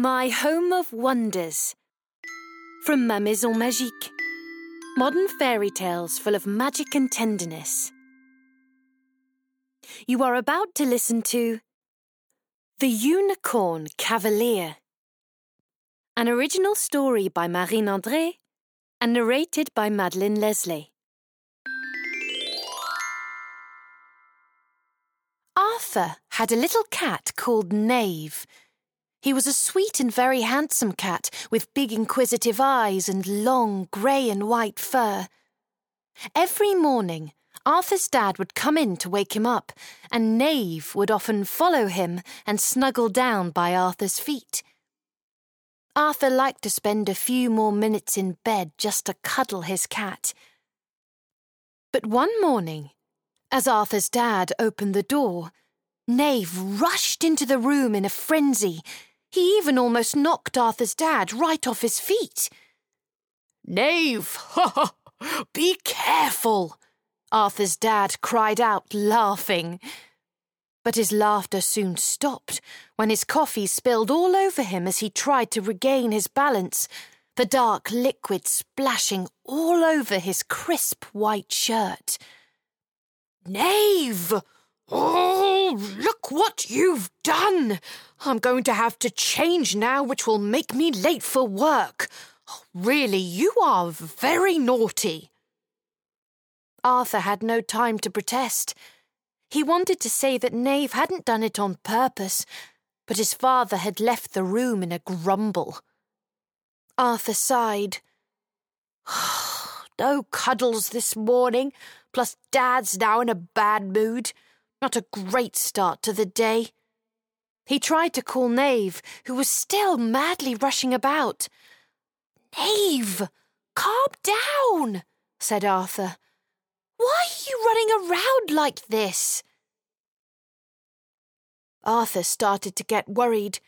My Home of Wonders from Ma Maison Magique. Modern fairy tales full of magic and tenderness. You are about to listen to The Unicorn Cavalier, an original story by Marine André and narrated by Madeleine Leslay. Arthur had a little cat called Knave. He was a sweet and very handsome cat with big inquisitive eyes and long grey and white fur. Every morning, Arthur's dad would come in to wake him up, and Knave would often follow him and snuggle down by Arthur's feet. Arthur liked to spend a few more minutes in bed just to cuddle his cat. But one morning, as Arthur's dad opened the door, Knave rushed into the room in a frenzy. He even almost knocked Arthur's dad right off his feet. Knave! Ha ha! Be careful! Arthur's dad cried out, laughing. But his laughter soon stopped when his coffee spilled all over him as he tried to regain his balance, the dark liquid splashing all over his crisp white shirt. Knave! Oh, look what you've done! I'm going to have to change now, which will make me late for work. Oh, really, you are very naughty. Arthur had no time to protest. He wanted to say that Knave hadn't done it on purpose, but his father had left the room in a grumble. Arthur sighed. no cuddles this morning, plus Dad's now in a bad mood. Not a great start to the day. He tried to call Knave, who was still madly rushing about. Knave, calm down, said Arthur. Why are you running around like this? Arthur started to get worried.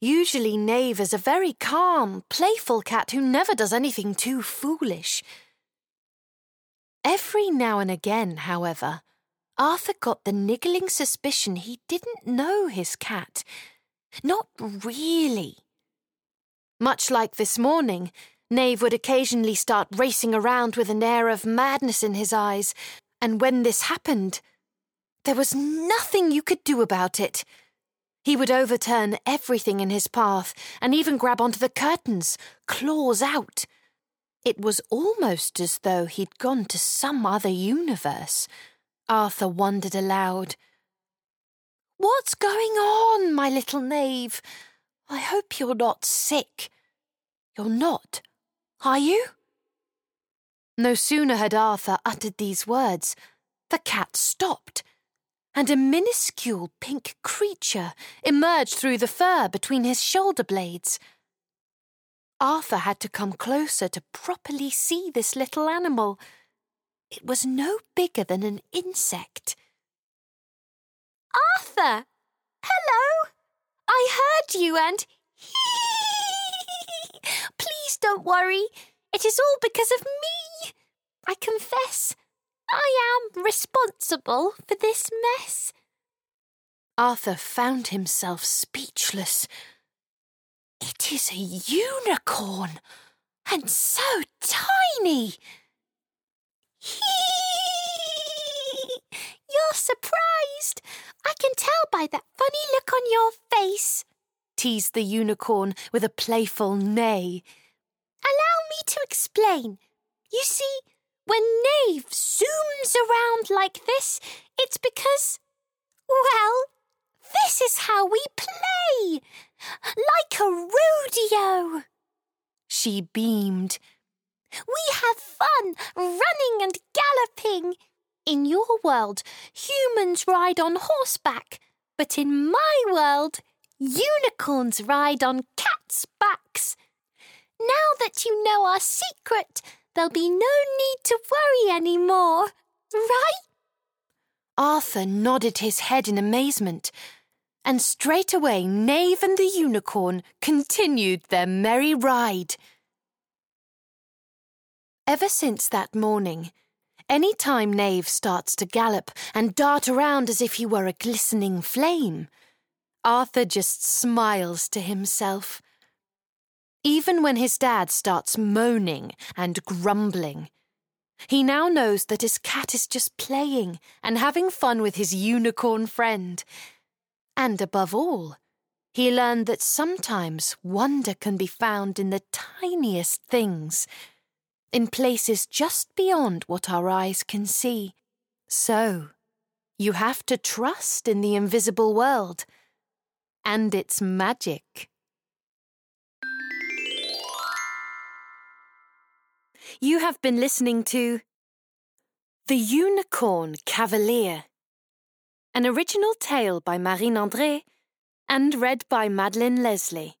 Usually, Knave is a very calm, playful cat who never does anything too foolish. Every now and again, however, Arthur got the niggling suspicion he didn't know his cat. Not really. Much like this morning, Knave would occasionally start racing around with an air of madness in his eyes, and when this happened, there was nothing you could do about it. He would overturn everything in his path and even grab onto the curtains, claws out. It was almost as though he'd gone to some other universe. Arthur wondered aloud. What's going on, my little knave? I hope you're not sick. You're not, are you? No sooner had Arthur uttered these words, the cat stopped, and a minuscule pink creature emerged through the fur between his shoulder blades. Arthur had to come closer to properly see this little animal. It was no bigger than an insect. Arthur! Hello! I heard you and. Please don't worry. It is all because of me. I confess, I am responsible for this mess. Arthur found himself speechless. It is a unicorn, and so tiny. You're surprised. I can tell by that funny look on your face, teased the unicorn with a playful neigh. Allow me to explain. You see, when Knave zooms around like this, it's because, well, this is how we play. Like a rodeo. She beamed. We have fun running and galloping. In your world, humans ride on horseback, but in my world, unicorns ride on cats' backs. Now that you know our secret, there'll be no need to worry any more, right? Arthur nodded his head in amazement, and straight away Knave and the unicorn continued their merry ride. Ever since that morning, any time Knave starts to gallop and dart around as if he were a glistening flame, Arthur just smiles to himself. Even when his dad starts moaning and grumbling, he now knows that his cat is just playing and having fun with his unicorn friend. And above all, he learned that sometimes wonder can be found in the tiniest things, in places just beyond what our eyes can see. So, you have to trust in the invisible world and its magic. You have been listening to The Unicorn Cavalier, an original tale by Marine André and read by Madeleine Leslay.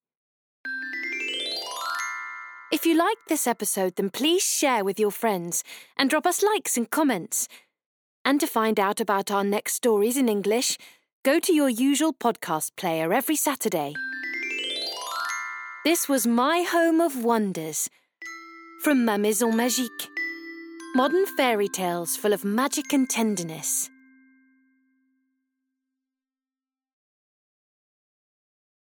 If you liked this episode, then please share with your friends and drop us likes and comments. And to find out about our next stories in English, go to your usual podcast player every Saturday. This was My Home of Wonders from Ma Maison Magique. Modern fairy tales full of magic and tenderness.